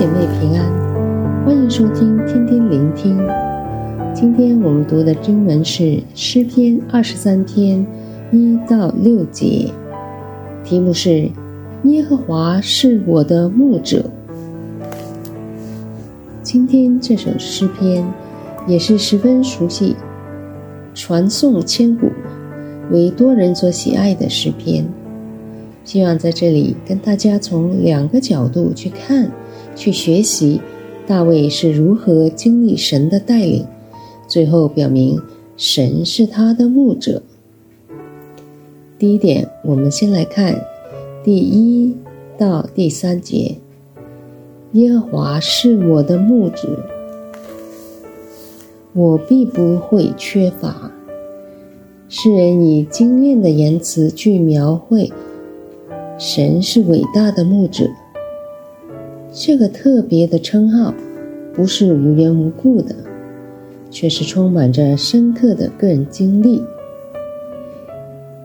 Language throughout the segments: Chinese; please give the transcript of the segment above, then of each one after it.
姐妹平安，欢迎收听天天聆听。今天我们读的经文是诗篇二十三篇一到六节，题目是耶和华是我的牧者。今天这首诗篇也是十分熟悉、传颂千古、为多人所喜爱的诗篇。希望在这里跟大家从两个角度去看、去学习，大卫是如何经历神的带领，最后表明神是他的牧者。第一点，我们先来看第一到第三节。耶和华是我的牧者，我必不会缺乏。诗人以精炼的言辞去描绘，神是伟大的牧者。这个特别的称号不是无缘无故的，却是充满着深刻的个人经历。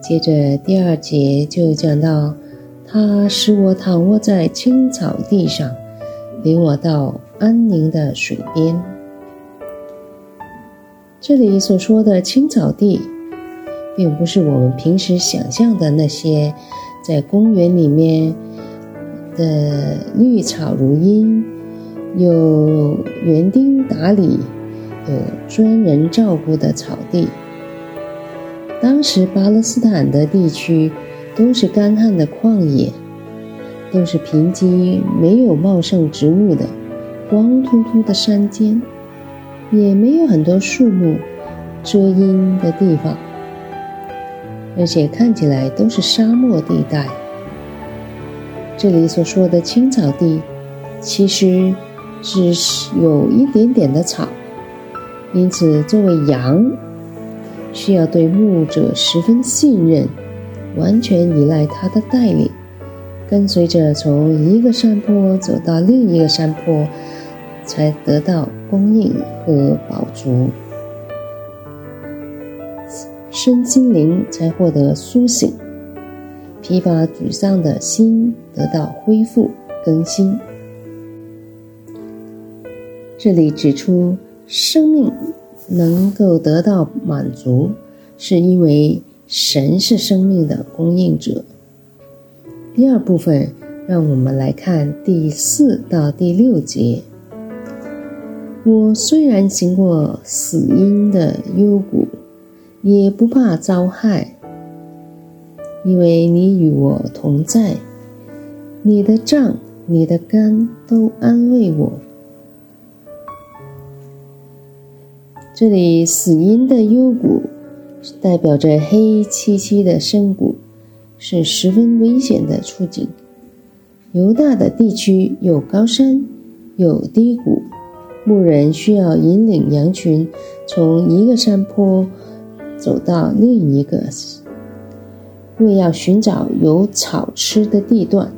接着第二节就讲到，他使我躺卧在青草地上。领我到安宁的水边。这里所说的青草地，并不是我们平时想象的那些在公园里面的绿草如茵、有园丁打理、有专人照顾的草地。当时巴勒斯坦的地区都是干旱的旷野。都是贫瘠、没有茂盛植物的光秃秃的山间，也没有很多树木遮阴的地方，而且看起来都是沙漠地带。这里所说的青草地，其实只是有一点点的草，因此作为羊，需要对牧者十分信任，完全依赖他的带领。跟随着从一个山坡走到另一个山坡，才得到供应和饱足，身心灵才获得苏醒，疲乏沮丧的心得到恢复更新。这里指出，生命能够得到满足，是因为神是生命的供应者。第二部分，让我们来看第四到第六节。我虽然行过死荫的幽谷，也不怕遭害，因为你与我同在，你的杖、你的竿都安慰我。这里死荫的幽谷，代表着黑漆漆的深谷。是十分危险的处境。犹大的地区有高山，有低谷，牧人需要引领羊群从一个山坡走到另一个，为要寻找有草吃的地段。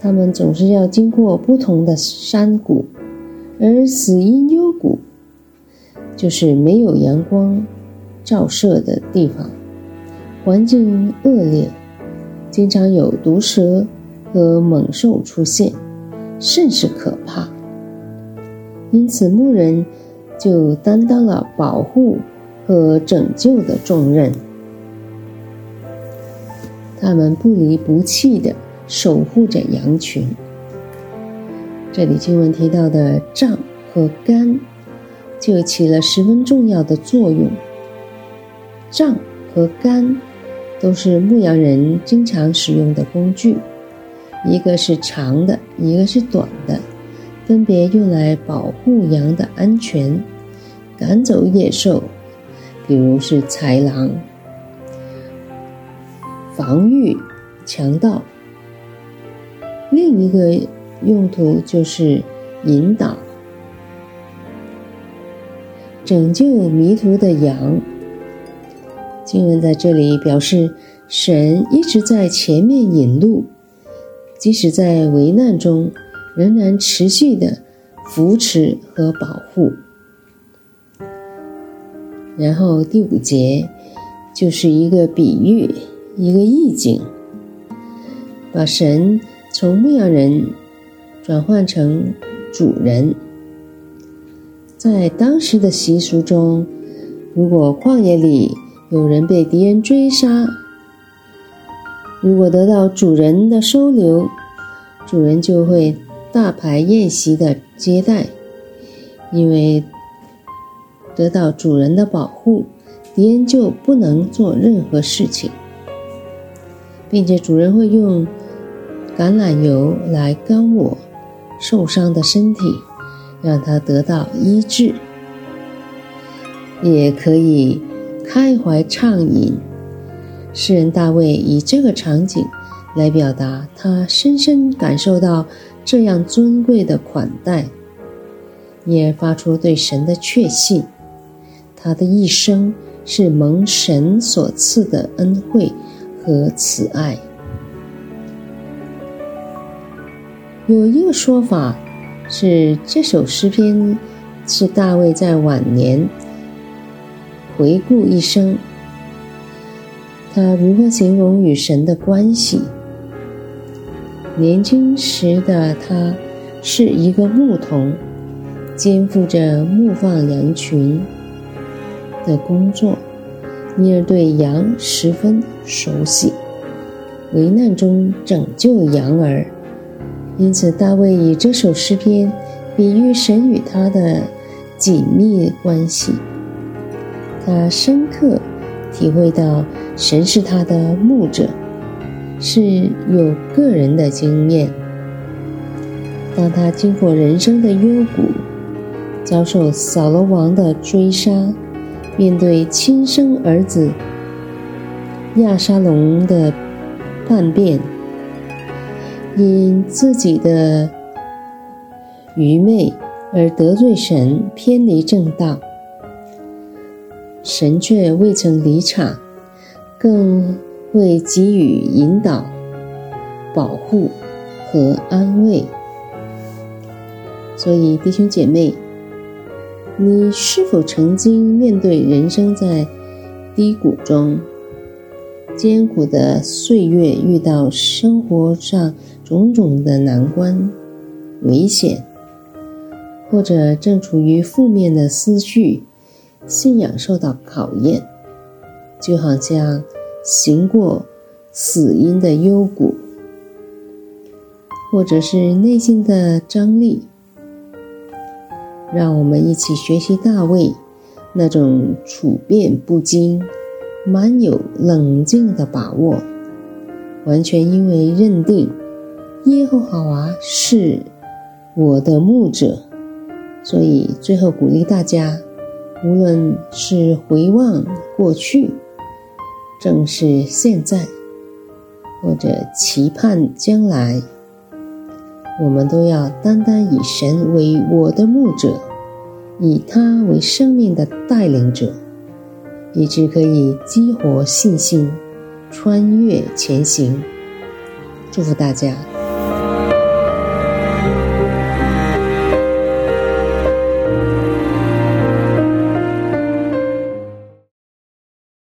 他们总是要经过不同的山谷，而死荫幽谷就是没有阳光照射的地方。环境恶劣，经常有毒蛇和猛兽出现，甚是可怕。因此，牧人就担当了保护和拯救的重任。他们不离不弃地守护着羊群。这里经文提到的杖和竿，就起了十分重要的作用。杖和竿。都是牧羊人经常使用的工具，一个是长的，一个是短的，分别用来保护羊的安全，赶走野兽，比如是豺狼，防御强盗。另一个用途就是引导，拯救迷途的羊。经文在这里表示，神一直在前面引路，即使在危难中，仍然持续的扶持和保护。然后第五节就是一个比喻，一个意境，把神从牧羊人转换成主人。在当时的习俗中，如果旷野里有人被敌人追杀，如果得到主人的收留，主人就会大排宴席的接待，因为得到主人的保护，敌人就不能做任何事情，并且主人会用橄榄油来膏我受伤的身体。让他得到医治，也可以开怀畅饮。诗人大卫以这个场景来表达他深深感受到这样尊贵的款待，也发出对神的确信。他的一生是蒙神所赐的恩惠和慈爱。有一个说法。是这首诗篇，是大卫在晚年回顾一生，他如何形容与神的关系？年轻时的他是一个牧童，肩负着牧放羊群的工作，因而对羊十分熟悉，危难中拯救羊儿。因此，大卫以这首诗篇比喻神与他的紧密关系。他深刻体会到神是他的牧者，是有个人的经验。当他经过人生的幽谷，遭受扫罗王的追杀，面对亲生儿子亚沙龙的叛变。因自己的愚昧而得罪神，偏离正道，神却未曾离场，更会给予引导、保护和安慰。所以，弟兄姐妹，你是否曾经面对人生在低谷中？艰苦的岁月，遇到生活上种种的难关、危险，或者正处于负面的思绪，信仰受到考验，就好像行过死荫的幽谷，或者是内心的张力。让我们一起学习大卫那种处变不惊。满有冷静的把握，完全因为认定耶和华是我的牧者，所以最后鼓励大家，无论是回望过去，正视现在，或者期盼将来，我们都要单单以神为我的牧者，以他为生命的带领者。以致可以激活信心，穿越前行。祝福大家。